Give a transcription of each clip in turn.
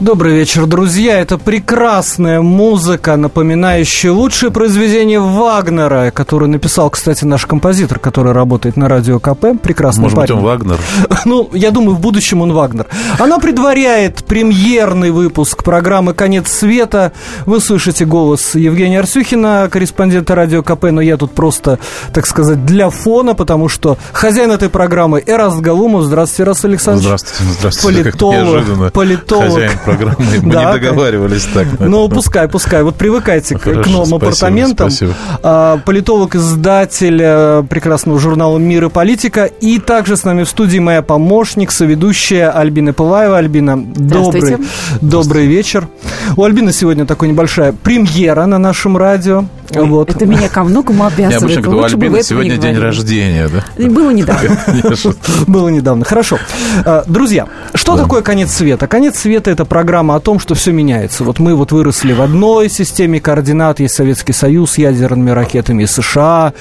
Добрый вечер, друзья. Это прекрасная музыка, напоминающая лучшее произведение Вагнера, которое написал, кстати, наш композитор, который работает на радио КП. Прекрасный Может парень. быть, он Вагнер? Ну, я думаю, в будущем он Вагнер. Она предваряет премьерный выпуск программы «Конец света». Вы слышите голос Евгения Арсюхина, корреспондента радио КП, но я тут просто, так сказать, для фона, потому что хозяин этой программы Эраст Галумов. Здравствуйте, Эраст Александрович. Здравствуйте, здравствуйте. Политолог, политолог. Программы. Мы Да, не договаривались так. Ну, пускай, пускай. Вот привыкайте к- новым спасибо, апартаментам. спасибо. А, Политолог, издатель э, прекрасного журнала «Мир и политика». И также с нами в студии моя помощник, соведущая Альбина Пылаева. Альбина, добрый, добрый вечер. У Альбины сегодня такая небольшая премьера на нашем радио. Ой, вот. Это меня ко многому Я обязывает. обычно говорю, не сегодня день говорили. рождения, да? Было недавно. Я. Было недавно. Хорошо. А, Друзья, что такое конец света? Конец света – это программа о том, что все меняется. Вот мы вот выросли в одной системе координат, есть Советский Союз с ядерными ракетами и США,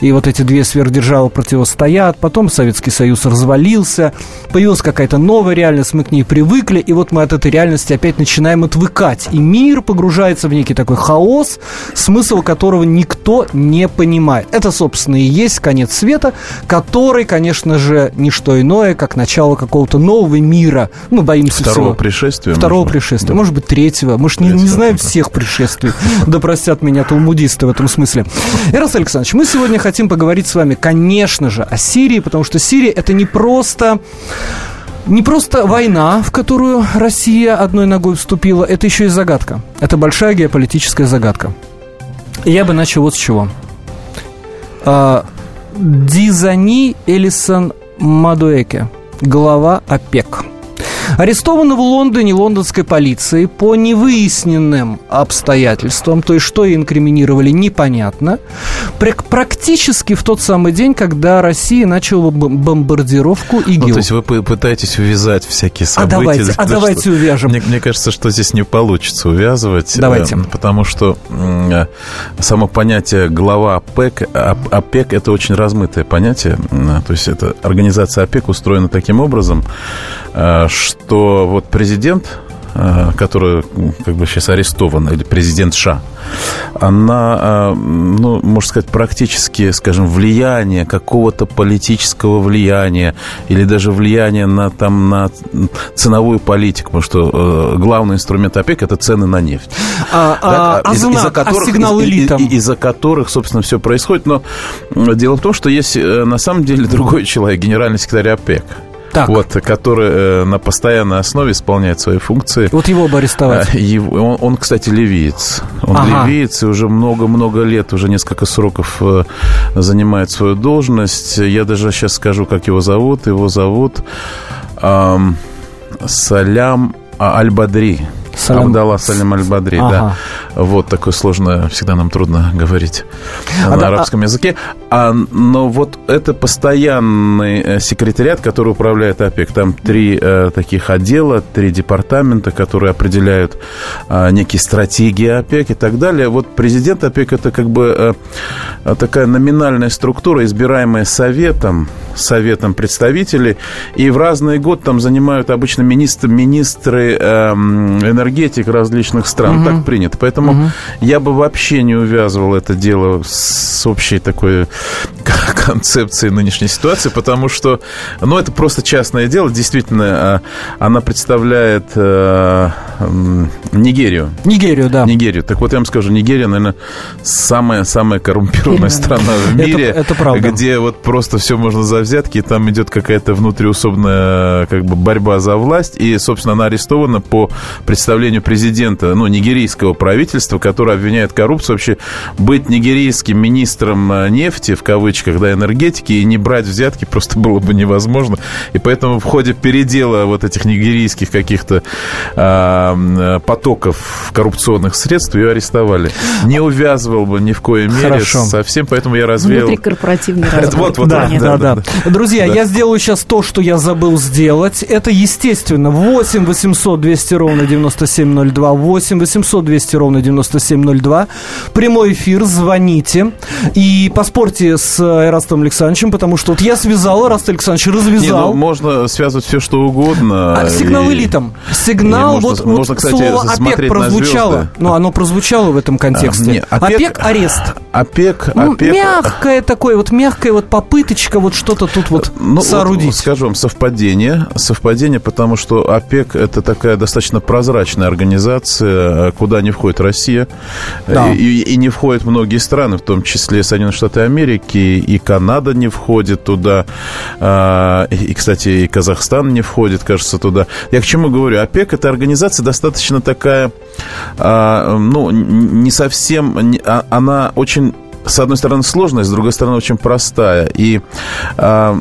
и вот эти две сверхдержавы противостоят. Потом Советский Союз развалился, появилась какая-то новая реальность, мы к ней привыкли, и вот мы от этой реальности опять начинаем отвыкать. И мир погружается в некий такой хаос, смысл которого никто не понимает. Это, собственно, и есть конец света, который, конечно же, не что иное, как начало какого-то нового мира. Мы боимся Второго всего. пришествия. Второго может пришествия, Да. может быть, третьего. Мы же не, не знаем всех пришествий. Да простят меня талмудисты в этом смысле. Ирас Александрович, мы сегодня хотим поговорить с вами, конечно же, о Сирии, потому что Сирия это не просто не просто война, в которую Россия одной ногой вступила, это еще и загадка. Это большая геополитическая загадка. Я бы начал вот с чего. А, Дизани Элисон Мадуэке, глава ОПЕК. Арестована в Лондоне лондонской полицией по невыясненным обстоятельствам, то есть что ей инкриминировали, непонятно, Пр- практически в тот самый день, когда Россия начала бом- бомбардировку ИГИЛ. Ну, то есть вы пы- пытаетесь увязать всякие а события. давайте, да, а что- давайте увяжем. Мне, мне кажется, что здесь не получится увязывать. Давайте. э, Потому что э, само понятие глава ОПЕК, ОП- ОПЕК это очень размытое понятие. М, То есть это организация ОПЕК устроена таким образом, э, что вот президент э, который как бы сейчас арестован, или президент США, она, э, ну, можно сказать, практически, скажем, влияние какого-то политического влияния или даже влияние на, там, на ценовую политику, потому что э, главный инструмент ОПЕК – это цены на нефть. А, а- Да, а из- знак, а сигнал из- элитам? и- из-за которых, собственно, все происходит. Но дело в том, что есть э, на самом деле другой человек, генеральный секретарь ОПЕК. Так. Вот, который э, на постоянной основе исполняет свои функции. Вот его бы арестовать. А, его- он, он, кстати, ливиец. Он Ага. ливиец и уже много-много лет, уже несколько сроков э, занимает свою должность. Я даже сейчас скажу, как его зовут. Его зовут ам, Салям а, Аль-Бадри. Салям- Абдалла Салям Аль-Бадри, Ага. да. Вот такое сложное, всегда нам трудно говорить А на да, арабском языке. А, но вот это постоянный э, секретариат, который управляет ОПЕК. Там три э, таких отдела, три департамента, которые определяют э, некие стратегии ОПЕК и так далее. Вот президент ОПЕК это как бы э, такая номинальная структура, избираемая советом, советом представителей. И в разный год там занимают обычно министры, министры эм, энергетик различных стран. Так принято. Поэтому я бы вообще не увязывал это дело с общей такой концепцией нынешней ситуации, потому что, ну, это просто частное дело. Действительно, а, она представляет э, м, Нигерию. Нигерию, да. Нигерию. Так вот, я вам скажу, Нигерия, наверное, самая, самая коррумпированная страна в Это- мире, это правда. где вот просто все можно за взятки, и там идет какая-то внутриусобная как бы борьба за власть, и, собственно, она арестована по представлению президента, ну, нигерийского правительства, которое обвиняет коррупцию вообще быть нигерийским министром э, нефти, в кавычках, да, энергетики, и не брать взятки просто было бы невозможно. И поэтому в ходе передела вот этих нигерийских каких-то а, м, потоков коррупционных средств ее арестовали. Не увязывал бы ни в коей мере Хорошо. совсем, поэтому я развеял... Внутрикорпоративный вот, вот, да, да, да, да, Друзья, Да. я сделаю сейчас то, что я забыл сделать. Это, естественно, 8 800 200 ровно 9702, 8 800 200 ровно ровно 9702. Прямой эфир, звоните. И поспорьте с Эрастом Александровичем, потому что вот я связал, Эраст Александрович развязал. Не, ну, можно связывать все, что угодно. А, сигнал и... элитам. Сигнал, и вот, можно, вот кстати, слово ОПЕК прозвучало. Ну, оно прозвучало в этом контексте. А, не, ОПЕК, ОПЕК арест. ОПЕК, ну, ОПЕК. Мягкое такое, вот мягкая вот попыточка вот что-то тут вот ну, соорудить. Вот, скажу вам, совпадение. Совпадение, потому что ОПЕК это такая достаточно прозрачная организация, куда не входит Россия. Да. И, и не входят многие страны, в том числе Соединенные Штаты Америки, и Канада не входит туда. А, и, кстати, и Казахстан не входит, кажется, туда. Я к чему говорю? ОПЕК это организация достаточно такая, а, ну, не совсем, а, она очень с одной стороны, сложная, с другой стороны, очень простая. И а,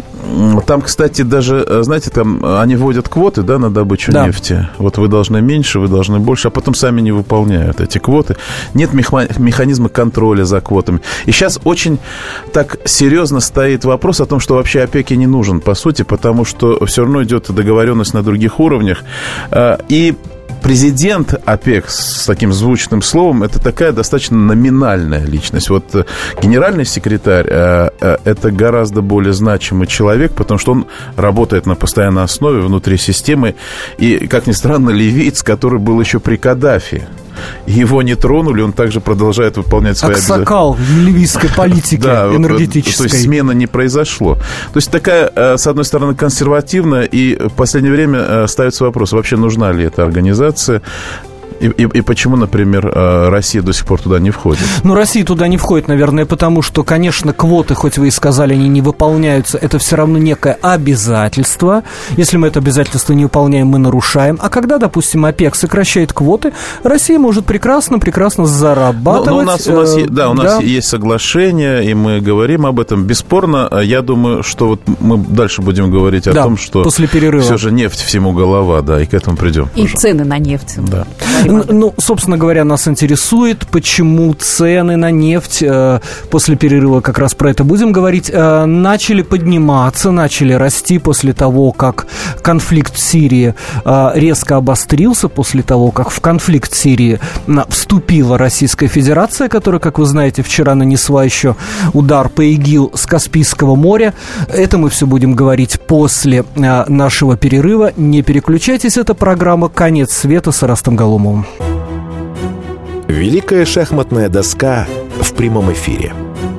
там, кстати, даже, э, знаете, там они вводят квоты, да, на добычу да. нефти. Вот вы должны меньше, вы должны больше, а потом сами не выполняют эти квоты. Нет механизма контроля за квотами. И сейчас очень так серьезно стоит вопрос о том, что вообще опеки не нужен, по сути, потому что все равно идет договоренность на других уровнях. А, и президент ОПЕК с таким звучным словом, это такая достаточно номинальная личность. Вот э, генеральный секретарь э, э, это гораздо более значимый человек, потому что он работает на постоянной основе внутри системы. И, как ни странно, ливиец, который был еще при Каддафи его не тронули, он также продолжает выполнять свои обязательства. Аксакал ливийской политики да, энергетической. То есть смена не произошло. То есть такая, э, с одной стороны, консервативная, и в последнее время э, ставится вопрос, вообще нужна ли эта организация, и, и, и почему, например, э, Россия до сих пор туда не входит? Ну, Россия туда не входит, наверное, потому что, конечно, квоты, хоть вы и сказали, они не выполняются, это все равно некое обязательство. Если мы это обязательство не выполняем, мы нарушаем. А когда, допустим, ОПЕК сокращает квоты, Россия может прекрасно, прекрасно зарабатывать. Ну, ну у нас, у нас, э, да, у нас да. есть соглашение, и мы говорим об этом. Бесспорно, э, я думаю, что вот мы дальше будем говорить о да, том, что после перерыва. все же нефть всему голова, да, и к этому придем. И пожалуйста. цены на нефть. Да. Ну, собственно говоря, нас интересует, почему цены на нефть, э, после перерыва как раз про это будем говорить, э, начали подниматься, начали расти после того, как конфликт в Сирии э, резко обострился, после того, как в конфликт в Сирии вступила Российская Федерация, которая, как вы знаете, вчера нанесла еще удар по ИГИЛ с Каспийского моря. Это мы все будем говорить после нашего перерыва. Не переключайтесь, это программа «Конец света» с Растом Великая шахматная доска в прямом эфире.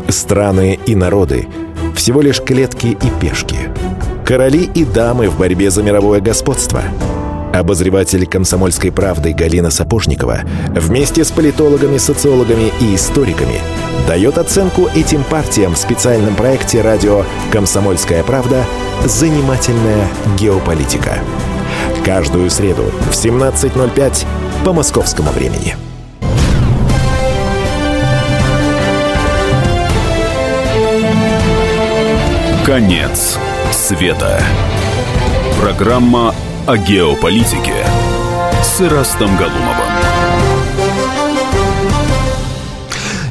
Страны и народы – всего лишь клетки и пешки. Короли и дамы в борьбе за мировое господство. Обозреватель комсомольской правды Галина Сапожникова вместе с политологами, социологами и историками дает оценку этим партиям в специальном проекте радио «Комсомольская правда. Занимательная геополитика». Каждую среду в 17.05 по московскому времени. Конец света. Программа о геополитике с Ирастом Галумовым.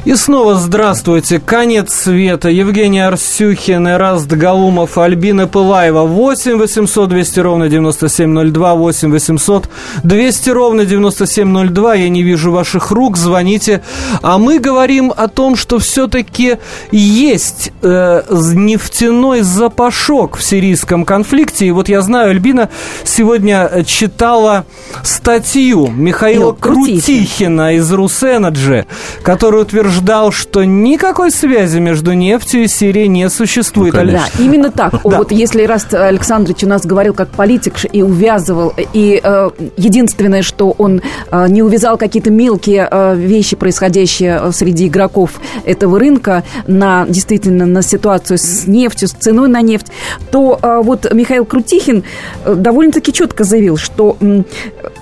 И снова здравствуйте. Конец света. Евгений Арсюхин, Эраст Галумов, Альбина Пылаева. 8 800 200 ровно 9702. 8 800 200 ровно 9702. Я не вижу ваших рук. Звоните. А мы говорим о том, что все-таки есть э, нефтяной запашок в сирийском конфликте. И вот я знаю, Альбина сегодня читала статью Михаила Крутихина из Русэнерджи, который утверждает, утверждал, что никакой связи между нефтью и Сирией не существует. Ну, да, именно так. Да. Вот если Раст Александрович у нас говорил как политик и увязывал, и э, единственное, что он э, не увязал какие-то мелкие э, вещи, происходящие э, среди игроков этого рынка, на действительно на ситуацию с нефтью, с ценой на нефть, то э, вот Михаил Крутихин э, довольно-таки четко заявил, что, э,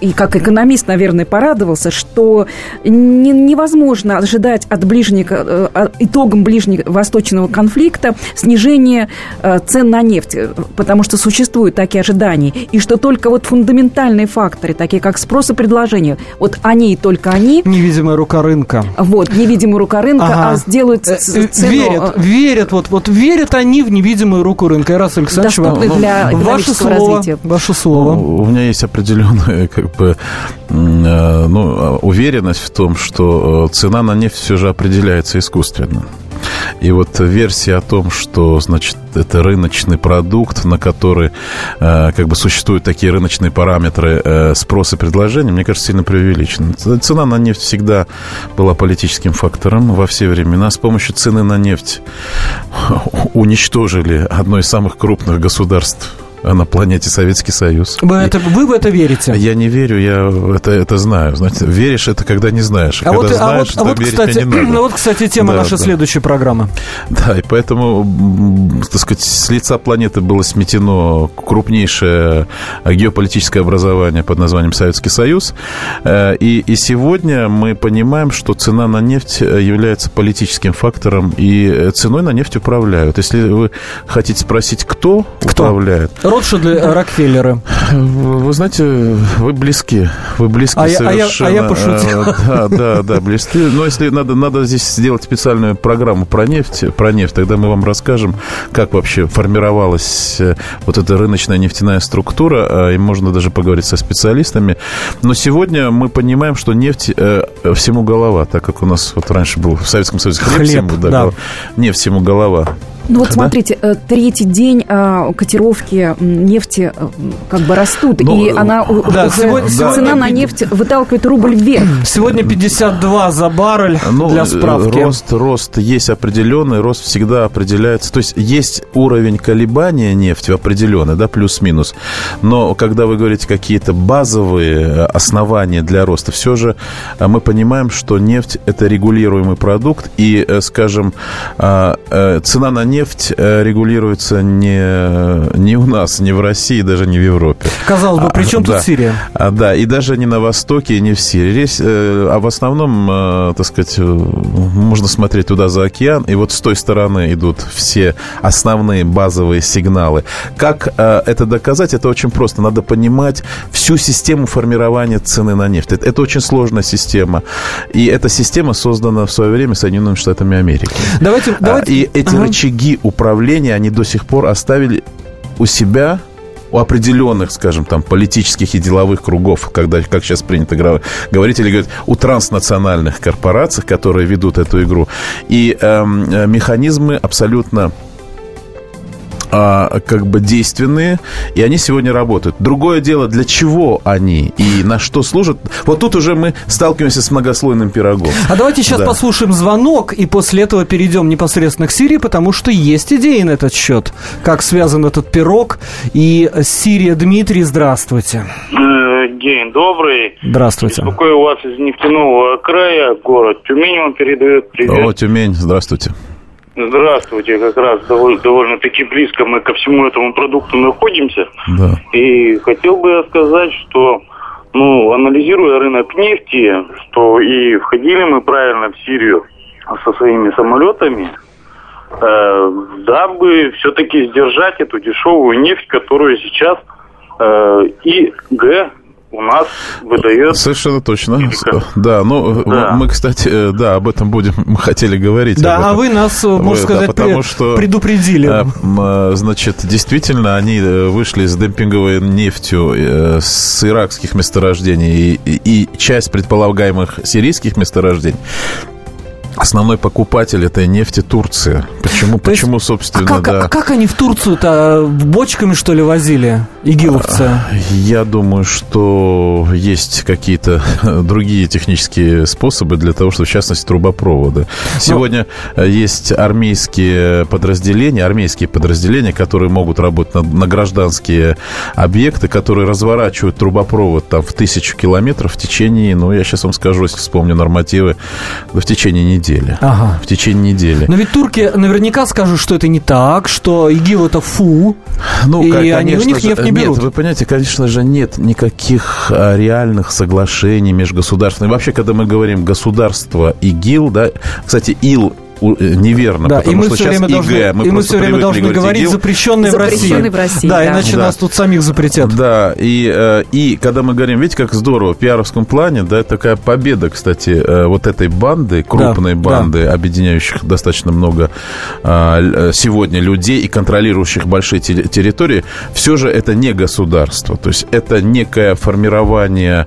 и как экономист, наверное, порадовался, что не, невозможно ожидать от от ближнего, э, итогом ближневосточного конфликта снижение э, цен на нефть, потому что существуют такие ожидания, и что только вот фундаментальные факторы, такие как спрос и предложение, вот они и только они... Невидимая рука рынка. Вот, невидимая рука рынка, ага. а сделают цену... Верят, верят, вот, вот верят они в невидимую руку рынка. Раз, Александрович, Доступны для ваше слово, развития. Ваше слово. Ну, у меня есть определенная как бы, ну, уверенность в том, что цена на нефть все же определяется искусственно. И вот версия о том, что, значит, это рыночный продукт, на который э, как бы существуют такие рыночные параметры э, спроса и предложения, мне кажется, сильно преувеличена. Цена на нефть всегда была политическим фактором во все времена. С помощью цены на нефть уничтожили одно из самых крупных государств на планете Советский Союз. Вы, это, вы в это верите? Я не верю, я это, это знаю. Знаете, веришь это, когда не знаешь. А, а когда вот, знаешь, а вот, а вот, верить кстати, не надо. Ну вот, кстати, тема да, нашей да. следующей программы. Да, и поэтому, так сказать, с лица планеты было сметено крупнейшее геополитическое образование под названием Советский Союз. Э, и, и сегодня мы понимаем, что цена на нефть является политическим фактором, и ценой на нефть управляют. Если вы хотите спросить, кто, кто? управляет... Ротшильды. Рокфеллеры. Вы знаете, вы близки. Вы близки а совершенно. Я, а, я, а я пошутил. Э, да, да, да, близки. Но если надо, надо здесь сделать специальную программу про нефть, про нефть, тогда мы вам расскажем, как вообще формировалась э, вот эта рыночная нефтяная структура, а, и можно даже поговорить со специалистами. Но сегодня мы понимаем, что нефть э, всему голова, так как у нас вот раньше был в Советском Союзе хлеб, хлеб всему, да, да. нефть всему голова. Ну вот да? смотрите, э, третий день а, котировки нефти э, как бы растут, ну, и она да, уже, сегодня, цена да, на нефть выталкивает рубль вверх. Сегодня 52 за баррель ну, для справки. Рост, рост есть определенный, рост всегда определяется. То есть есть уровень колебания нефти определенный, да, плюс-минус. Но когда вы говорите какие-то базовые э, основания для роста, все же мы понимаем, что нефть это регулируемый продукт, и, скажем, цена на нефть нефть э, регулируется не, не у нас, не в России, даже не в Европе. Казалось бы, при чем а, тут да. Сирия? А, да, и даже не на Востоке, и не в Сирии. Речь, э, а в основном, э, так сказать, можно смотреть туда за океан, и вот с той стороны идут все основные базовые сигналы. Как это доказать? Это очень просто. Надо понимать всю систему формирования цены на нефть. Это, это очень сложная система. И эта система создана в свое время Соединенными Штатами Америки. Давайте, давайте. И эти ага. рычаги рычаги управления они до сих пор оставили у себя у определенных, скажем, там, политических и деловых кругов, когда, как сейчас принято говорить, или говорить, у транснациональных корпораций, которые ведут эту игру. И эм, э, механизмы абсолютно а, как бы действенные, и они сегодня работают. Другое дело, для чего они и на что служат. Вот тут уже мы сталкиваемся с многослойным пирогом. А давайте сейчас да. послушаем звонок, и после этого перейдем непосредственно к Сирии, потому что есть идеи на этот счет. Как связан этот пирог. И Сирия Дмитрий, здравствуйте. Э, день добрый. Здравствуйте. Беспокою вас из нефтяного края, город Тюмень вам передает привет. О, Тюмень, здравствуйте. Здравствуйте, как раз довольно, довольно-таки близко мы ко всему этому продукту находимся. Да. И хотел бы я сказать, что, ну, анализируя рынок нефти, что и входили мы правильно в Сирию со своими самолетами, э, дабы все-таки сдержать эту дешевую нефть, которую сейчас э, и Г у нас выдает... Совершенно точно. Да, ну, да. мы, кстати, э, да, об этом будем, мы хотели говорить. Да, а вы нас, э, можно сказать, да, потому что, предупредили. Э, значит, действительно, они вышли с демпинговой нефтью с иракских месторождений и, и часть предполагаемых сирийских месторождений Основной покупатель этой нефти Турция. Почему, То почему есть, собственно, а как, да. А как они в Турцию-то бочками, что ли, возили, игиловцы? А, я думаю, что есть какие-то другие технические способы для того, чтобы, в частности, трубопроводы. Ну, Сегодня Но... есть армейские подразделения, армейские подразделения, которые могут работать на, на гражданские объекты, которые разворачивают трубопровод там в тысячу километров в течение, ну, я сейчас вам скажу, если вспомню нормативы, в течение недели недели. Ага. В течение недели. Но ведь турки наверняка скажут, что это не так, что ИГИЛ это фу, ну, и конечно они, у них нефть не берут. Нет, вы понимаете, конечно же, нет никаких а, реальных соглашений межгосударственных. Вообще, когда мы говорим государство и ГИЛ, да, кстати, ИЛ неверно, да, потому и мы что все время ИГ, должны, мы, и мы все время должны говорить запрещенные в России. в России. Да, да. иначе да. нас тут самих запретят. Да, и, э, и когда мы говорим, видите, как здорово, в пиаровском плане, да, такая победа, кстати, э, вот этой банды, крупной да, банды, да. объединяющих достаточно много сегодня людей и контролирующих большие территории, все же это не государство. То есть это некое формирование,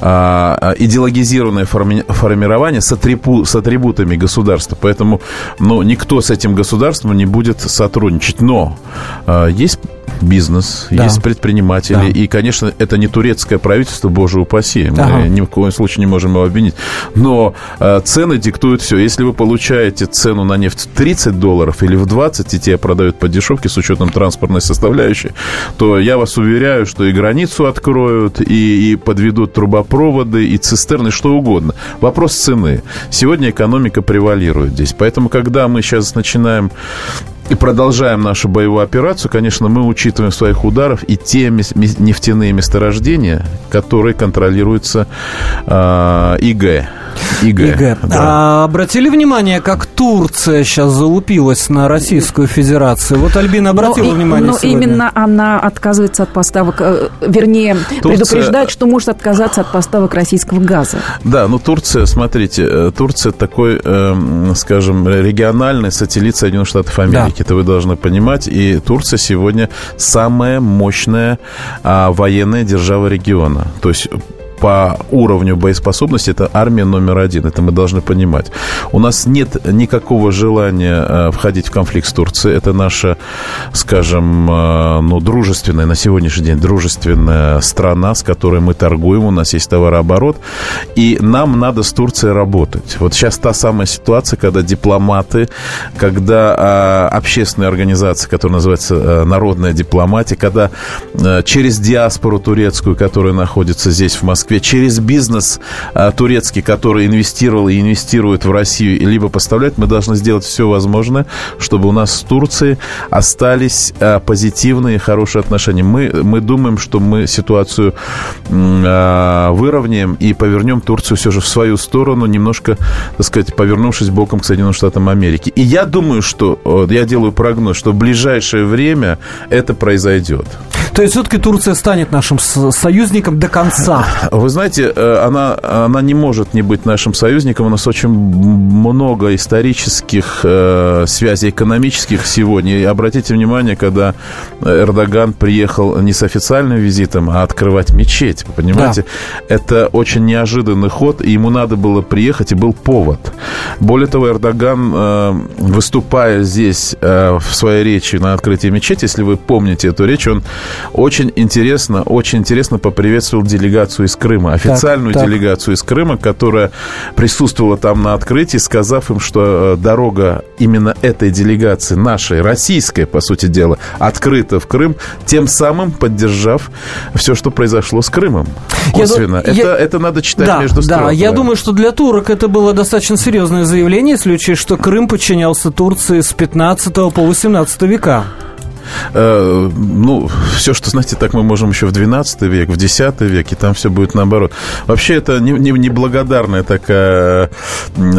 идеологизированное формирование с, атрибу, с атрибутами государства. Поэтому ну, никто с этим государством не будет сотрудничать. Но э, есть бизнес, да. есть предприниматели. Да. И, конечно, это не турецкое правительство, боже упаси. Мы ага. ни в коем случае не можем его обвинить. Но э, цены диктуют все. Если вы получаете цену на нефть в 30 долларов или в 20, и те продают по дешевке с учетом транспортной составляющей, то я вас уверяю, что и границу откроют, и, и подведут трубопроводы, и цистерны, что угодно. Вопрос цены. Сегодня экономика превалирует здесь. Поэтому, когда мы сейчас начинаем и продолжаем нашу боевую операцию, конечно, мы учитываем в своих ударов и те нефтяные месторождения, которые контролируются э, ИГ. ИГ. ИГ. Да. А обратили внимание, как Турция сейчас залупилась на Российскую Федерацию? Вот Альбина обратила но, внимание Но сегодня. именно она отказывается от поставок, э, вернее, Турция... предупреждает, что может отказаться от поставок российского газа. Да, ну Турция, смотрите, э, Турция такой, э, скажем, региональный сателлит Соединенных Штатов Америки. Да. Это вы должны понимать. И Турция сегодня самая мощная а, военная держава региона. То есть по уровню боеспособности это армия номер один. Это мы должны понимать. У нас нет никакого желания э, входить в конфликт с Турцией. Это наша, скажем, э, ну, дружественная, на сегодняшний день дружественная страна, с которой мы торгуем. У нас есть товарооборот. И нам надо с Турцией работать. Вот сейчас та самая ситуация, когда дипломаты, когда а, общественные организации, которая называется а, народная дипломатия, когда через диаспору турецкую, которая находится здесь, в Москве, Москве через бизнес а, турецкий, который инвестировал и инвестирует в Россию, либо поставляет, мы должны сделать все возможное, чтобы у нас с Турцией остались а, позитивные, хорошие отношения. Мы, мы думаем, что мы ситуацию а, выровняем и повернем Турцию все же в свою сторону, немножко, так сказать, повернувшись боком к Соединенным Штатам Америки. И я думаю, что, я делаю прогноз, что в ближайшее время это произойдет. То есть все-таки Турция станет нашим союзником до конца? Вы знаете, э, она, она не может не быть нашим союзником. У нас очень много исторических э, связей экономических сегодня. И обратите внимание, когда Эрдоган приехал не с официальным визитом, а открывать мечеть. Вы понимаете? Да. Это очень неожиданный ход, и ему надо было приехать, и был повод. Более того, Эрдоган, э, выступая здесь э, в своей речи на открытии мечети, если вы помните эту речь, он очень интересно, очень интересно поприветствовал делегацию из Крыма официальную так, так. делегацию из Крыма, которая присутствовала там на открытии, сказав им, что э, дорога именно этой делегации, нашей, российской, по сути дела, открыта в Крым, тем самым поддержав все, что произошло с Крымом. Косвенно. Я, это, я, это надо читать да, между строк. Да, я думаю, что для турок это было достаточно серьезное заявление, если учесть, что Крым подчинялся Турции с 15 по 18 века. Э, ну, все, что, знаете, так мы можем еще в 12 век, в 10 век, и там все будет наоборот. Вообще, это неблагодарная не, не такая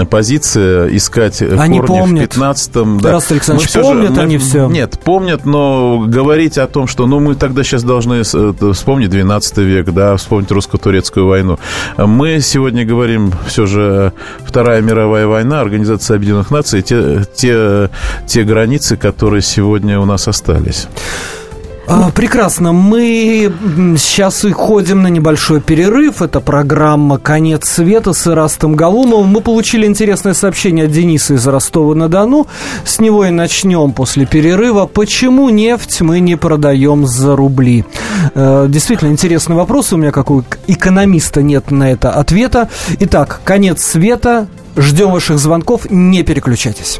позиция искать они корни помнят. в 15-м. Да. Раз, Александрович, мы помнят же, они мы, все? Нет, помнят, но говорить о том, что, ну, мы тогда сейчас должны вспомнить 12 век, да, вспомнить русско-турецкую войну. Мы сегодня говорим все же Вторая мировая война, Организация Объединенных Наций, те, те, те границы, которые сегодня у нас остались остались. А, прекрасно. Мы сейчас уходим на небольшой перерыв. Это программа «Конец света» с Ирастом Галумовым. Мы получили интересное сообщение от Дениса из Ростова-на-Дону. С него и начнем после перерыва. Почему нефть мы не продаем за рубли? Э, действительно интересный вопрос. У меня, как у экономиста, нет на это ответа. Итак, «Конец света». Ждем ваших звонков. Не переключайтесь.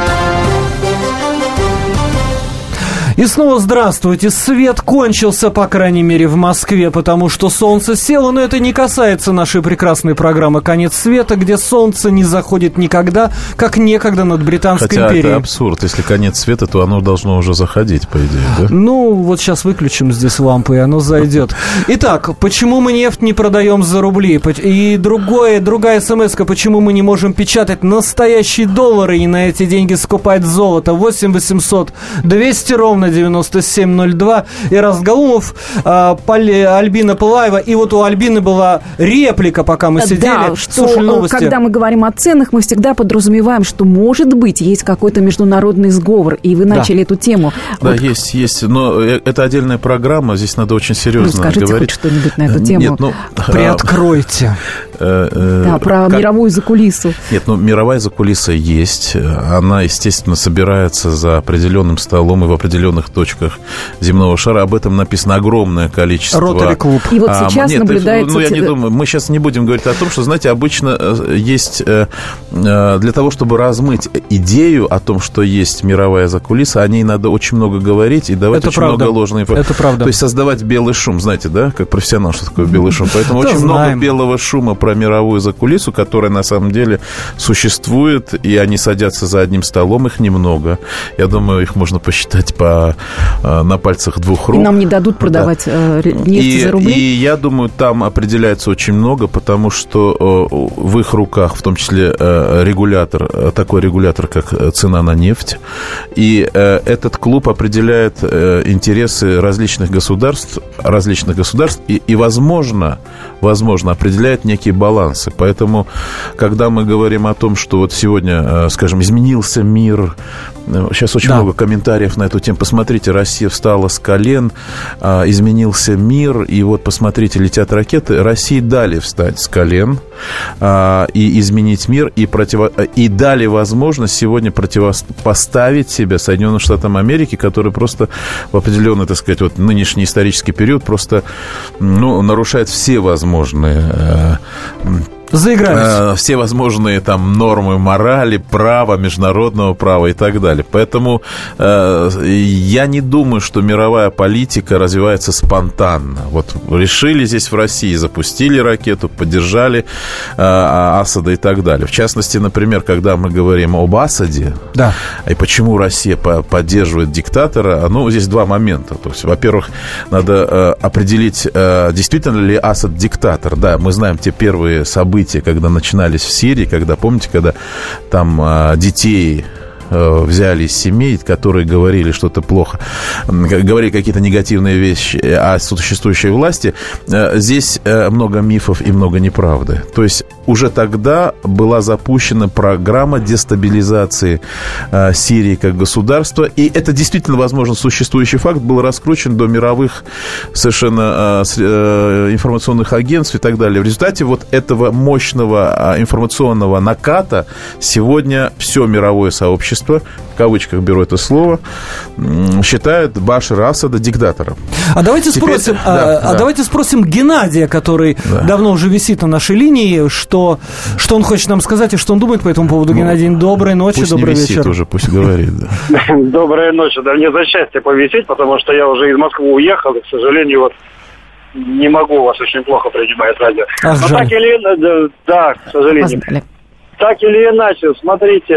И снова здравствуйте. Свет кончился, по крайней мере, в Москве, потому что солнце село, но это не касается нашей прекрасной программы «Конец света», где солнце не заходит никогда, как некогда над Британской Хотя империей. это абсурд. Если конец света, то оно должно уже заходить, по идее, да? Ну, вот сейчас выключим здесь лампы, и оно зайдет. Итак, почему мы нефть не продаем за рубли? И другое, другая смс почему мы не можем печатать настоящие доллары и на эти деньги скупать золото? 8 800 200 ровно 9702. И Разгалумов, а, Поли- Альбина Пылаева. И вот у Альбины была реплика, пока мы сидели, Да, что слушали э, новости. когда мы говорим о ценах, мы всегда подразумеваем, что может быть есть какой-то международный сговор, и вы Да. начали эту тему. Да, Вот есть, есть. Но э, это отдельная программа, здесь надо очень серьезно Расскажите говорить. хоть что-нибудь на эту Э, тему. Нет, ну... а, Приоткройте. Э, э, Да, про как- мировую закулису. Нет, ну мировая закулиса есть. Она, естественно, собирается за определенным столом и в определенных точках земного шара. Об этом написано огромное количество. Ротари клуб. И вот А, сейчас нет, наблюдается... Ну, я не думаю. Мы сейчас не будем говорить о том, что, знаете, обычно э, есть для того, чтобы размыть идею о том, что есть мировая закулиса, о ней надо очень много говорить и давать Это очень правда. много ложной информации. Это правда. То есть создавать белый шум, знаете, да, как профессионал, что такое белый шум. Поэтому очень много белого шума про мировую закулису, которая на самом деле существует, и они садятся за одним столом, их немного. Я думаю, их можно посчитать по, э, на пальцах двух И рук. нам не дадут продавать э, ре- нефть И, за рубли? и я думаю, там определяется очень много, потому что э, в их руках, в том числе э, регулятор, э, такой регулятор, как э, цена на нефть. И э, этот клуб определяет э, интересы различных государств, различных государств, и, и возможно, возможно, определяет некие балансы. Поэтому, когда мы говорим о том, что вот сегодня, э, скажем, изменился мир, э, сейчас очень Да. много комментариев на эту тему. Посмотрите, Россия встала с колен, а, изменился мир, и вот посмотрите, летят ракеты. России дали встать с колен и изменить мир, и, противо... и дали возможность сегодня противопоставить себя Соединенным Штатам Америки, которые просто в определенный, так сказать, вот нынешний исторический период просто ну, нарушает все возможные э, Заигрались. Э, все возможные там нормы морали, права, международного права и так далее. Поэтому э, я не думаю, что мировая политика развивается спонтанно. Вот решили здесь в России, запустили ракету, поддержали э, Асада и так далее. В частности, например, когда мы говорим об Асаде, Да. и почему Россия по- поддерживает диктатора? Ну, здесь два момента. То есть, во-первых, надо э, определить, э, действительно ли Асад диктатор. Да, мы знаем те первые события, когда начинались в Сирии, когда, помните, когда там э, детей взяли из семей, которые говорили что-то плохо, говорили какие-то негативные вещи о существующей власти, э, здесь э, много мифов и много неправды. То есть уже тогда была запущена программа дестабилизации э, Сирии как государства, и это действительно, возможно, существующий факт был раскручен до мировых совершенно э, э, информационных агентств и так далее. В результате вот этого мощного э, информационного наката сегодня все мировое сообщество, в кавычках беру это слово, считает Башара Асада диктатором. А давайте Теперь- спросим, да, а, а да. давайте спросим Геннадия, который Да. давно уже висит на нашей линии, что, что он хочет нам сказать и что он думает по этому поводу. Геннадий, доброй ночи, Ну, Пусть не добрый висит вечер. уже, пусть говорит. да. Доброй ночи. Да мне за счастье повисеть, потому что я уже из Москвы уехал, и, к сожалению, вот не могу вас очень плохо принимать радио. Ах, Но жаль. так или иначе, да, к сожалению. Опоздали. Так или иначе, смотрите,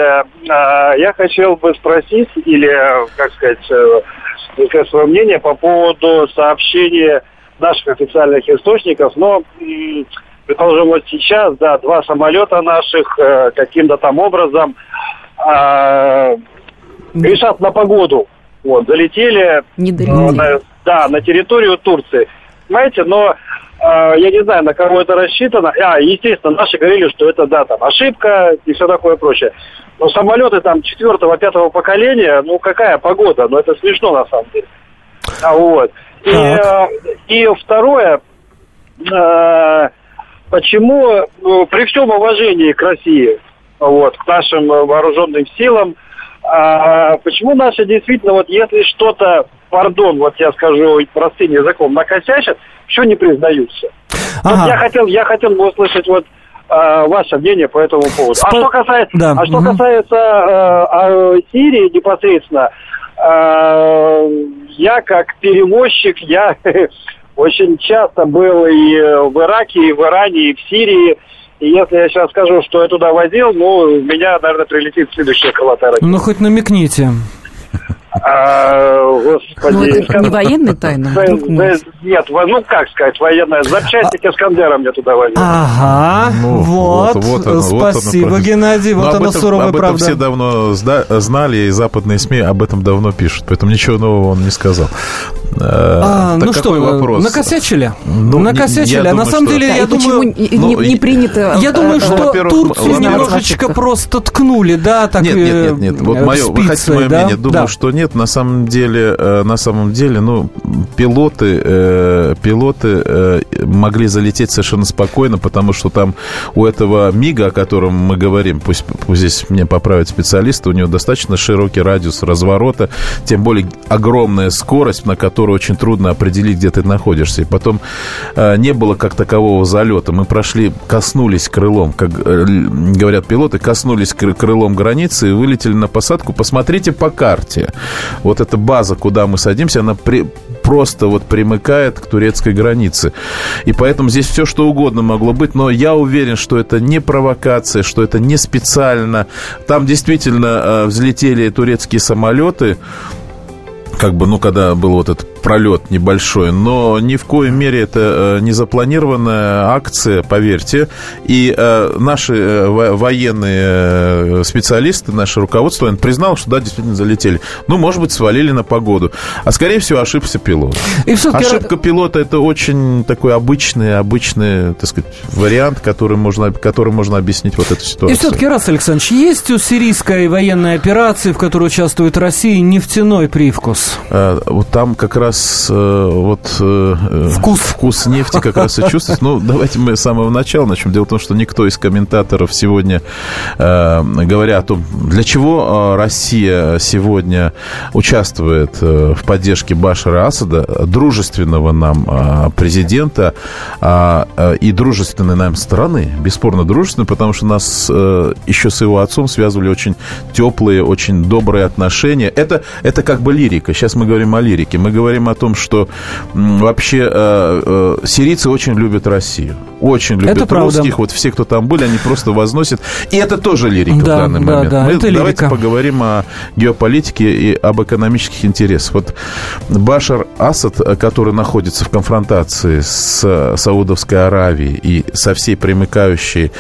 а, я хотел бы спросить, или, как сказать, э, сказать свое мнение по поводу сообщения наших официальных источников, но, предположим, вот сейчас, да, два самолета наших э, каким-то там образом а, решат на погоду. Вот, залетели Не долетели. на- да, на территорию Турции. Понимаете, но э, я не знаю, на кого это рассчитано. А, естественно, наши говорили, что это, да, там, ошибка и все такое прочее. Но самолеты там четвертого, пятого поколения, ну, какая погода? Ну, это смешно, на самом деле. А вот. И, Так. э, и второе, э, почему ну, при всем уважении к России, вот, к нашим вооруженным силам, а, почему наши действительно, вот если что-то, пардон, вот я скажу простым языком, накосячат, все не признаются. Ага. Вот я хотел, я хотел бы услышать вот а, ваше мнение по этому поводу. Спо... А что касается, да. а что угу. касается а, а, Сирии непосредственно, а, я как перевозчик, я очень часто был и в Ираке, и в Иране, и в Сирии. И если я сейчас скажу, что я туда возил, ну, у меня, наверное, прилетит следующая колотая Ну, хоть намекните. А, господи. Ну, это не военная тайна? Нет, ну как сказать, военная. Запчасти к Искандера мне туда возили. Ага, ну, вот. вот, вот Спасибо, вот Геннадий. Вот оно суровая правда. Об этом все давно знали, и западные СМИ об этом давно пишут. Поэтому ничего нового он не сказал. А, ну что, вопрос? накосячили? Ну, накосячили. А на самом деле, я думаю... Ну, не принято... Я думаю, что Турцию немножечко просто ткнули, да, так Нет, нет, нет. Вот мое, вы хотите мое мнение? Думаю, что нет нет, на самом деле, э, на самом деле, ну, пилоты, э, пилоты э, могли залететь совершенно спокойно, потому что там у этого МИГа, о котором мы говорим, пусть, пусть здесь мне поправят специалисты, у него достаточно широкий радиус разворота, тем более огромная скорость, на которую очень трудно определить, где ты находишься. И потом не было как такового залета. Мы прошли, коснулись крылом, как говорят пилоты, коснулись крылом границы и вылетели на посадку. Посмотрите по карте. Вот эта база, куда мы садимся, она при, просто вот примыкает к турецкой границе. И поэтому здесь все что угодно могло быть, но я уверен, что это не провокация, что это не специально. Там действительно э, взлетели турецкие самолеты, как бы, ну, когда был вот этот пролет небольшой, но ни в коей мере это э, не запланированная акция, поверьте. И э, наши э, военные специалисты, наше руководство, он признал, что да, действительно залетели. Ну, может быть, свалили на погоду. А, скорее всего, ошибся пилот. И Ошибка пилота – это очень такой обычный, обычный, так сказать, вариант, который можно, который можно объяснить вот эту ситуацию. И все-таки, Раз Александрович, есть у сирийской военной операции, в которой участвует Россия, нефтяной привкус? Вот там как раз раз э, вот э, вкус. вкус нефти как раз и чувствуется. Ну, давайте мы с самого начала начнем. Дело в том, что никто из комментаторов сегодня, э, говоря о том, для чего Россия сегодня участвует в поддержке Башара Асада, дружественного нам президента и дружественной нам страны, бесспорно дружественной, потому что нас еще с его отцом связывали очень теплые, очень добрые отношения. Это, это как бы лирика. Сейчас мы говорим о лирике. Мы говорим говорим о том, что вообще э, э, сирийцы очень любят Россию. Очень любят это русских. Правда. Вот все, кто там были, они просто возносят. И это тоже лирика да, в данный да, момент. Да, Мы это давайте лирика. поговорим о геополитике и об экономических интересах. Вот Башар Асад, который находится в конфронтации с Саудовской Аравией и со всей примыкающей,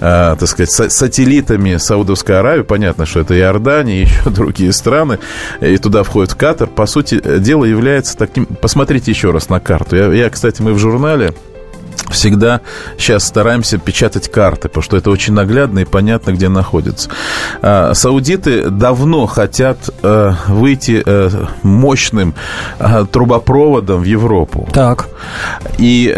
э, так сказать, сателлитами Саудовской Аравии, понятно, что это Иордания и еще другие страны, и туда входит Катар, по сути дела является таким... Посмотрите еще раз на карту. Я, я кстати, мы в журнале всегда сейчас стараемся печатать карты, потому что это очень наглядно и понятно, где находится. А, саудиты давно хотят э, выйти э, мощным э, трубопроводом в Европу. Так. И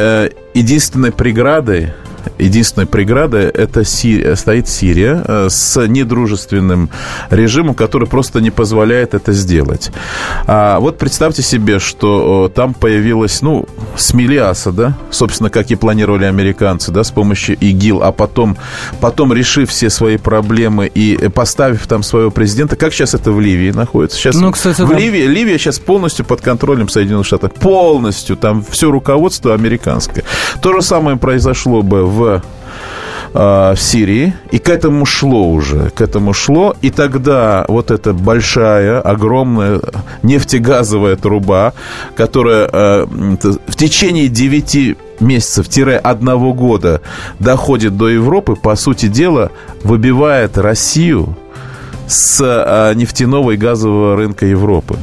единственной преградой единственная преграда это Сирия, стоит Сирия э, с недружественным режимом, который просто не позволяет это сделать. А вот представьте себе, что там появилась, ну, смели Асада, собственно, как и планировали американцы, да, с помощью ИГИЛ, а потом, потом решив все свои проблемы и поставив там своего президента, как сейчас это в Ливии находится? Сейчас ну, кстати, в да. Ливии, Ливия сейчас полностью под контролем Соединенных Штатов, полностью, там все руководство американское. То же самое произошло бы в в а, в Сирии, и к этому шло уже, к этому шло, и тогда вот эта большая, огромная нефтегазовая труба, которая э, в течение 9 месяцев-одного года доходит до Европы, по сути дела, выбивает Россию с э, нефтяного и газового рынка Европы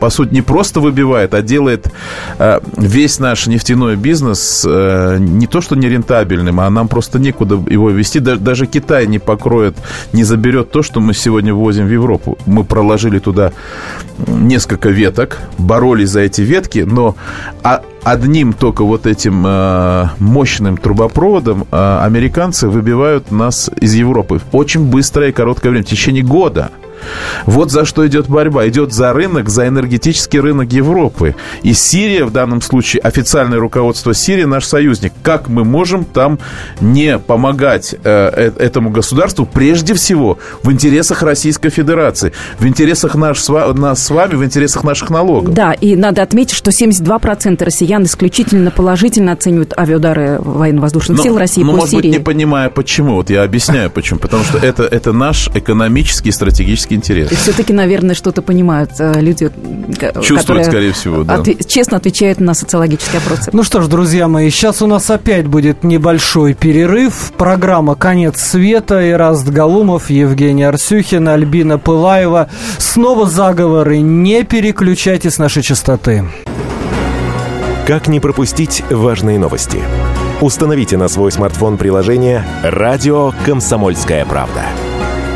по сути, не просто выбивает, а делает э, весь наш нефтяной бизнес э, не то что нерентабельным, а нам просто некуда его вести. Даже Китай не покроет, не заберет то, что мы сегодня ввозим в Европу. Мы проложили туда несколько веток, боролись за эти ветки, но а одним только вот этим э, мощным трубопроводом американцы выбивают нас из Европы. Очень быстрое и короткое время, в течение года. Вот за что идет борьба. Идет за рынок, за энергетический рынок Европы. И Сирия в данном случае, официальное руководство Сирии наш союзник. Как мы можем там не помогать э, э этому государству прежде всего в интересах Российской Федерации, в интересах наш, нас с вами, в интересах наших налогов. Да, и надо отметить, что 72% россиян исключительно положительно оценивают авиаудары военно-воздушных сил России но, по может Сирии. быть, не понимая почему. Вот я объясняю почему. Потому что это, это наш экономический стратегический экономический интерес. И все-таки, наверное, что-то понимают э, люди, Чувствуют, которые скорее всего, да. Отве- честно отвечают на социологические опросы. Ну что ж, друзья мои, сейчас у нас опять будет небольшой перерыв. Программа «Конец света». Ираст Галумов, Евгений Арсюхин, Альбина Пылаева. Снова заговоры. Не переключайтесь с нашей частоты. Как не пропустить важные новости? Установите на свой смартфон приложение «Радио Комсомольская правда».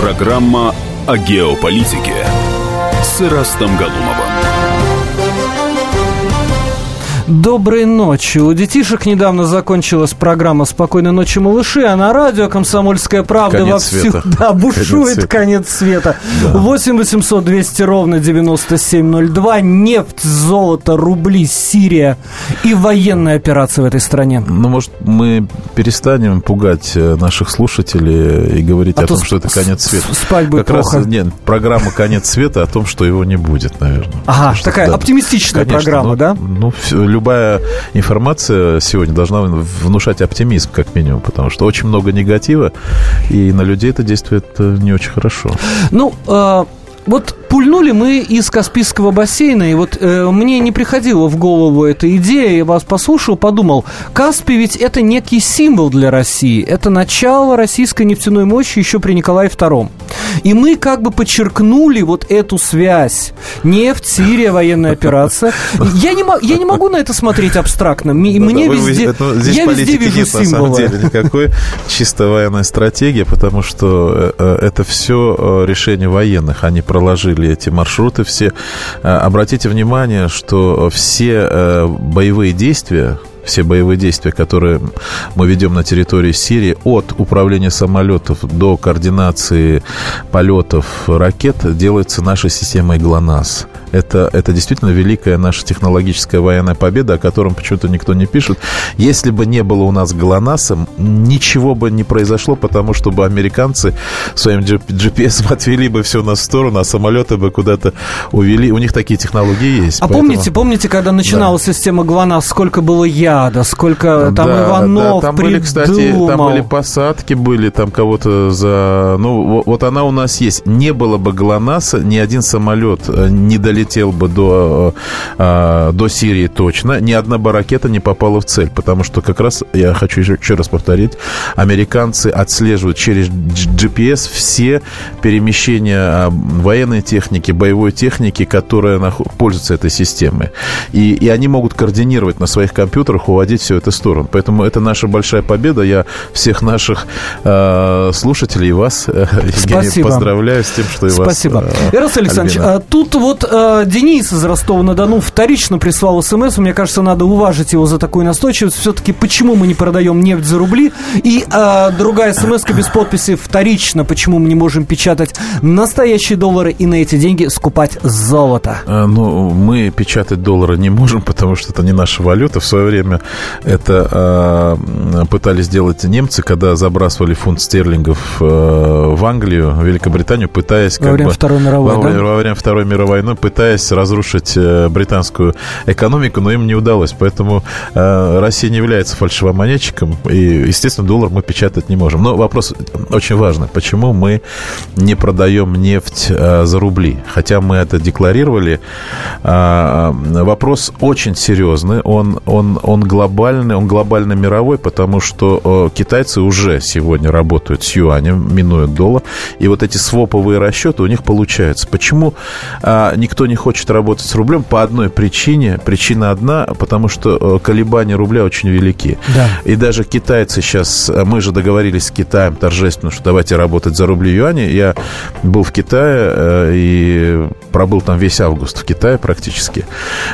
Программа о геополитике с Ирастом Галумовым. Доброй ночи. У детишек недавно закончилась программа «Спокойной ночи, малыши», а на радио «Комсомольская правда» конец вовсю света. да, бушует Конец света. конец света. 8 800 200 ровно 9702. Нефть, золото, рубли, Сирия и военная операция в этой стране. Ну, может, мы перестанем пугать э, наших слушателей и говорить А о то том, что это конец света. спать будет как плохо. раз, нет, программа «Конец света» о том, что его не будет, наверное. Ага, Потому что, такая оптимистичная программа, ну, да? Ну, всё, любая информация сегодня должна внушать оптимизм, как минимум, потому что очень много негатива, и на людей это действует э, не очень хорошо. Ну, э, вот пульнули мы из Каспийского бассейна, и вот э, мне не приходила в голову эта идея, я вас послушал, подумал, Каспий ведь это некий символ для России, это начало российской нефтяной мощи еще при Николае II. И мы как бы подчеркнули вот эту связь. Нефть, Сирия, военная операция. Я не, я не могу на это смотреть абстрактно. М- Мне Да, вы- вы- везде, это- здесь я везде вижу нет, на самом символы. деле, никакой чисто военной стратегии, потому что э, э, это все решение военных. Они проложили эти маршруты все. Э, Обратите внимание, что все э, боевые действия, все боевые действия, которые мы ведем на территории Сирии, от управления самолетов до координации полетов ракет, делается нашей системой ГЛОНАСС. Это, это действительно великая наша технологическая военная победа, о котором почему-то никто не пишет. Если бы не было у нас ГЛОНАССа, ничего бы не произошло, потому что бы американцы своим GPS отвели бы все на сторону, а самолеты бы куда-то увели. У них такие технологии есть. А поэтому- помните, помните, когда начиналась система ГЛОНАСС, сколько было яда, сколько там Да, Иванов да, там были, кстати, там придумал? были посадки, были там кого-то за... Ну, во- вот она у нас есть. Не было бы ГЛОНАССа, ни один самолет э, не долетел бы до, э, э, до Сирии точно, ни одна бы ракета не попала в цель, потому что как раз, я хочу еще, еще раз повторить, американцы отслеживают через GPS все перемещения э, военной техники, боевой техники, которая пользуется этой системой. И, и они могут координировать на своих компьютерах, уводить все это в сторону. Поэтому это наша большая победа. Я всех наших э, слушателей и вас, Евгений, Спасибо. поздравляю с тем, что и вас... Спасибо. э, Ирас Александрович, Альбина. тут вот э, Денис из Ростова-на-Дону вторично прислал смс. Мне кажется, надо уважить его за такую настойчивость. Все-таки почему мы не продаем нефть за рубли? И э, другая смс без подписи вторично, почему мы не можем печатать настоящие доллары и на эти деньги скупать золото? А, Ну, мы печатать доллары не можем, потому что это не наша валюта. В свое время это м, пытались сделать немцы, когда забрасывали фунт стерлингов э, в Англию, в Великобританию, пытаясь... Во как время бы, Второй мировой, во, да? во время Второй мировой войны, пытаясь пытаясь разрушить британскую экономику, но им не удалось. Поэтому Россия не является фальшивомонетчиком, и, естественно, доллар мы печатать не можем. Но вопрос очень важный. Почему мы не продаем нефть за рубли? Хотя мы это декларировали. Вопрос очень серьезный. Он, он, он глобальный, он глобально мировой, потому что китайцы уже сегодня работают с юанем, минуют доллар. И вот эти своповые расчеты у них получаются. Почему а, никто не хочет работать с рублем? По одной причине. Причина одна, потому что э, колебания рубля очень велики. Да. И даже китайцы сейчас, мы же договорились с Китаем торжественно, что давайте работать за рубли юани. Я был в Китае э, и пробыл там весь август в Китае практически.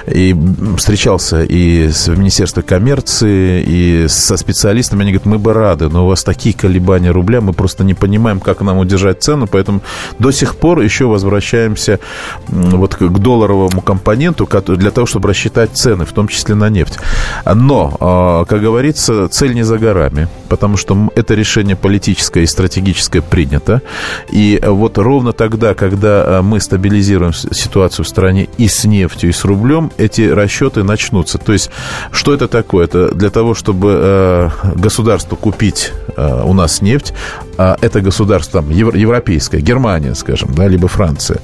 И встречался и с Министерством коммерции, и со специалистами. Они говорят, мы бы рады, но у вас такие колебания рубля, мы просто не понимаем, как нам удержать цену, поэтому до сих пор еще возвращаемся вот к долларовому компоненту для того, чтобы рассчитать цены, в том числе на нефть. Но, а, как говорится, цель не за горами, потому что это решение политическое и стратегическое принято. И вот ровно тогда, когда а, мы стабилизируем ситуацию в стране и с нефтью, и с рублем, эти расчеты начнутся. То есть, что это такое? Это для того, чтобы а, государству купить у нас нефть, это государство там, европейское, Германия, скажем, да, либо Франция,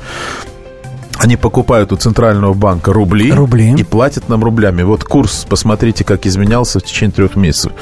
они покупают у Центрального банка рубли, рубли и платят нам рублями. Вот курс, посмотрите, как изменялся в течение трех месяцев.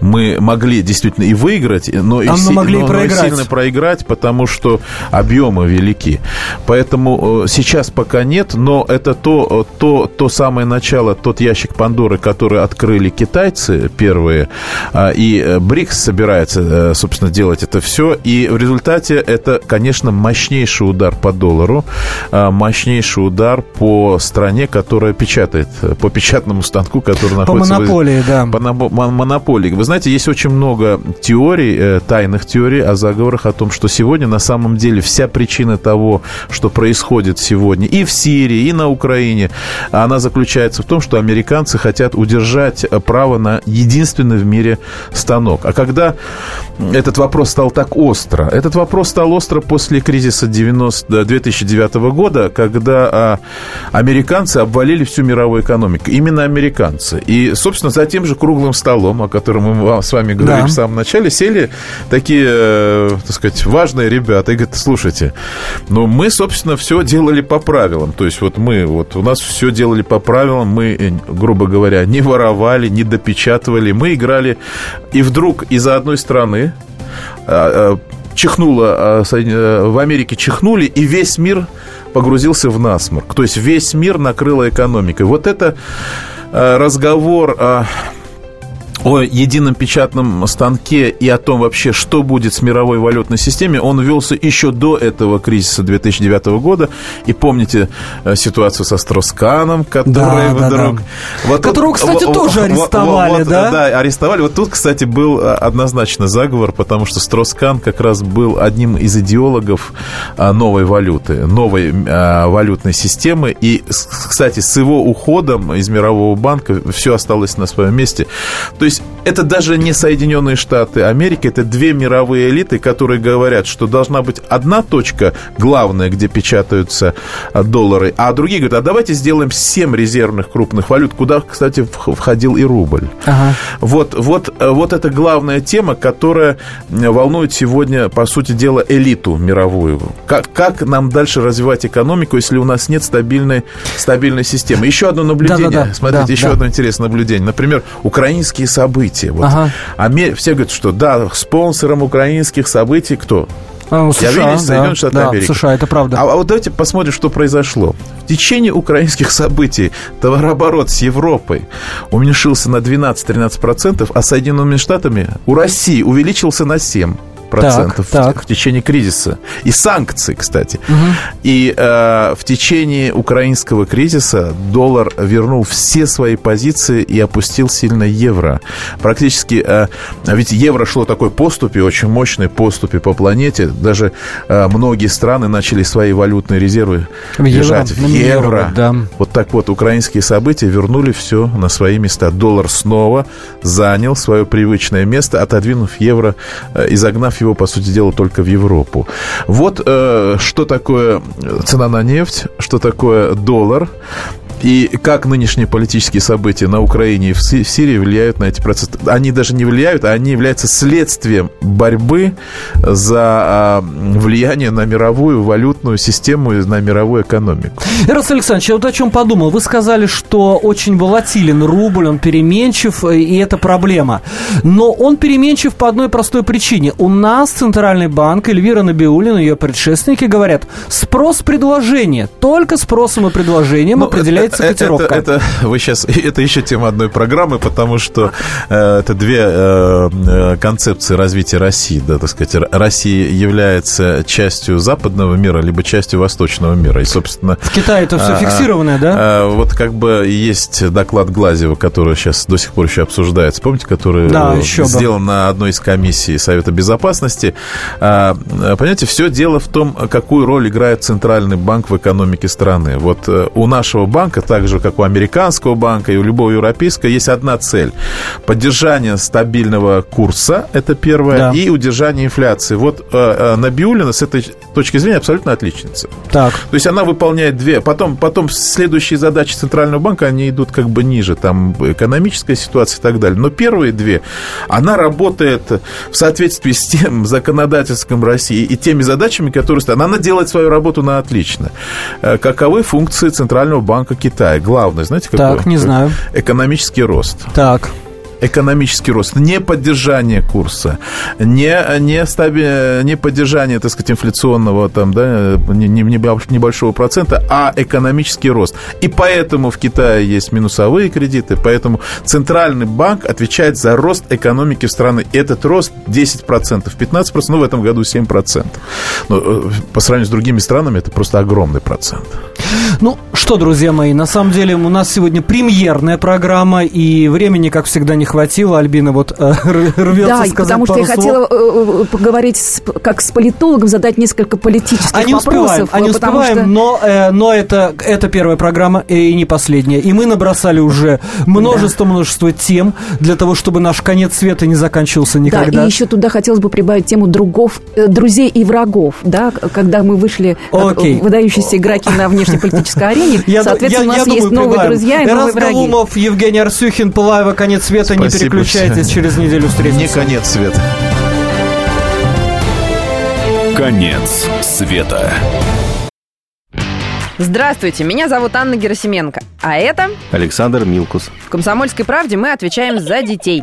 Мы могли действительно и выиграть, но, и, си- могли но, проиграть. но и сильно проиграть, потому что объемы велики. Поэтому э, сейчас пока нет, но это то, то, то самое начало, тот ящик Пандоры, который открыли китайцы первые, а, и э, БРИКС собирается, э, собственно, делать это все. И в результате это, конечно, мощнейший удар по доллару, а, мощнейший мощнейший удар по стране, которая печатает, по печатному станку, который находится... По монополии, в... да. По монополии. Вы знаете, есть очень много теорий, э, тайных теорий о заговорах, о том, что сегодня на самом деле вся причина того, что происходит сегодня и в Сирии, и на Украине, она заключается в том, что американцы хотят удержать право на единственный в мире станок. А когда этот вопрос стал так остро, этот вопрос стал остро после кризиса 90, 2009 года, когда когда а, американцы обвалили всю мировую экономику. Именно американцы. И, собственно, за тем же круглым столом, о котором мы с вами говорили да. в самом начале, сели такие, э, так сказать, важные ребята и говорят, слушайте, ну, мы, собственно, все делали по правилам. То есть вот мы, вот у нас все делали по правилам, мы, э, грубо говоря, не воровали, не допечатывали, мы играли. И вдруг из-за одной страны а, а, чихнуло, а, в Америке чихнули, и весь мир погрузился в насморк. То есть весь мир накрыла экономикой. Вот это э, разговор едином печатном станке и о том вообще, что будет с мировой валютной системой, он велся еще до этого кризиса 2009 года. И помните э, ситуацию со Стросканом, который да, вдруг... Да, да. Вот Которого, кстати, вот, тоже арестовали, вот, да? Да, арестовали. Вот тут, кстати, был э, однозначно заговор, потому что Строскан как раз был одним из идеологов э, новой валюты, новой валютной системы. И, кстати, с его уходом из Мирового банка все осталось на своем месте. То есть есть это даже не Соединенные Штаты Америки, это две мировые элиты, которые говорят, что должна быть одна точка главная, где печатаются а, доллары, а другие говорят, а давайте сделаем семь резервных крупных валют, куда, кстати, входил и рубль. Ага. Вот, вот, э, вот это главная тема, которая волнует сегодня, по сути дела, элиту мировую. Как, как нам дальше развивать экономику, если у нас нет стабильной, стабильной системы? Еще одно наблюдение. Да, да, да. Смотрите, да, еще да. одно интересное наблюдение. Например, украинские события. Вот. Ага. А все говорят, что да, спонсором украинских событий кто? А, США, Я видел Соединенные Штаты да, Америки. США, это правда. А, а вот давайте посмотрим, что произошло. В течение украинских событий товарооборот с Европой уменьшился на 12-13%, а Соединенными Штатами у России увеличился на 7% процентов так, так. в течение кризиса. И санкции, кстати. Угу. И э, в течение украинского кризиса доллар вернул все свои позиции и опустил сильно евро. Практически, э, ведь евро шло такой поступи, очень мощной поступи по планете. Даже э, многие страны начали свои валютные резервы в держать евро, в евро. евро да. Вот так вот украинские события вернули все на свои места. Доллар снова занял свое привычное место, отодвинув евро, э, изогнав его, по сути дела, только в Европу. Вот э, что такое цена на нефть, что такое доллар, и как нынешние политические события на Украине и в Сирии влияют на эти процессы? Они даже не влияют, а они являются следствием борьбы за а, влияние на мировую валютную систему и на мировую экономику. Ирас Александрович, я вот о чем подумал. Вы сказали, что очень волатилен рубль, он переменчив, и это проблема. Но он переменчив по одной простой причине. У нас Центральный банк, Эльвира Набиулина, ее предшественники говорят, спрос-предложение. Только спросом и предложением ну, определяется называется котировка. Это, это, вы сейчас, это еще тема одной программы, потому что э, это две э, э, концепции развития России, да, так сказать. Россия является частью западного мира, либо частью восточного мира. И, собственно... В Китае это все а, фиксированное, да? А, вот как бы есть доклад Глазева, который сейчас до сих пор еще обсуждается. Помните, который да, еще сделан бы. на одной из комиссий Совета Безопасности. А, понимаете, все дело в том, какую роль играет Центральный банк в экономике страны. Вот э, у нашего банка так же, как у американского банка и у любого европейского, есть одна цель. Поддержание стабильного курса, это первое, да. и удержание инфляции. Вот э, э, Набиулина с этой точки зрения абсолютно отличница. Так. То есть она выполняет две. Потом, потом следующие задачи Центрального банка, они идут как бы ниже. Там экономическая ситуация и так далее. Но первые две, она работает в соответствии с тем законодательством России и теми задачами, которые... Она делает свою работу на отлично. Э, каковы функции Центрального банка Китая? Китая главное, знаете, какой? Так, не знаю. Экономический рост. Так экономический рост, не поддержание курса, не, не, стаби, не поддержание, так сказать, инфляционного там, да, небольшого процента, а экономический рост. И поэтому в Китае есть минусовые кредиты, поэтому Центральный банк отвечает за рост экономики страны. Этот рост 10%, 15%, ну, в этом году 7%. Но э, по сравнению с другими странами это просто огромный процент. Ну, что, друзья мои, на самом деле у нас сегодня премьерная программа, и времени, как всегда, не хватило. Альбина вот э, рвется да, сказать потому что я слов. хотела э, э, поговорить с, как с политологом, задать несколько политических а не вопросов. А не успеваем, что... но, э, но это, это первая программа и не последняя. И мы набросали уже множество-множество да. тем для того, чтобы наш конец света не заканчивался никогда. Да, и еще туда хотелось бы прибавить тему другов, э, друзей и врагов, да, когда мы вышли как Окей. выдающиеся игроки на внешнеполитической арене. Я, Соответственно, я, у нас есть новые друзья и новые враги. Галумов, Евгений Арсюхин, Пылаева, «Конец света». Не переключайтесь, через неделю встретимся. Не конец света. Конец света. Здравствуйте, меня зовут Анна Герасименко, а это... Александр Милкус. В «Комсомольской правде» мы отвечаем за детей.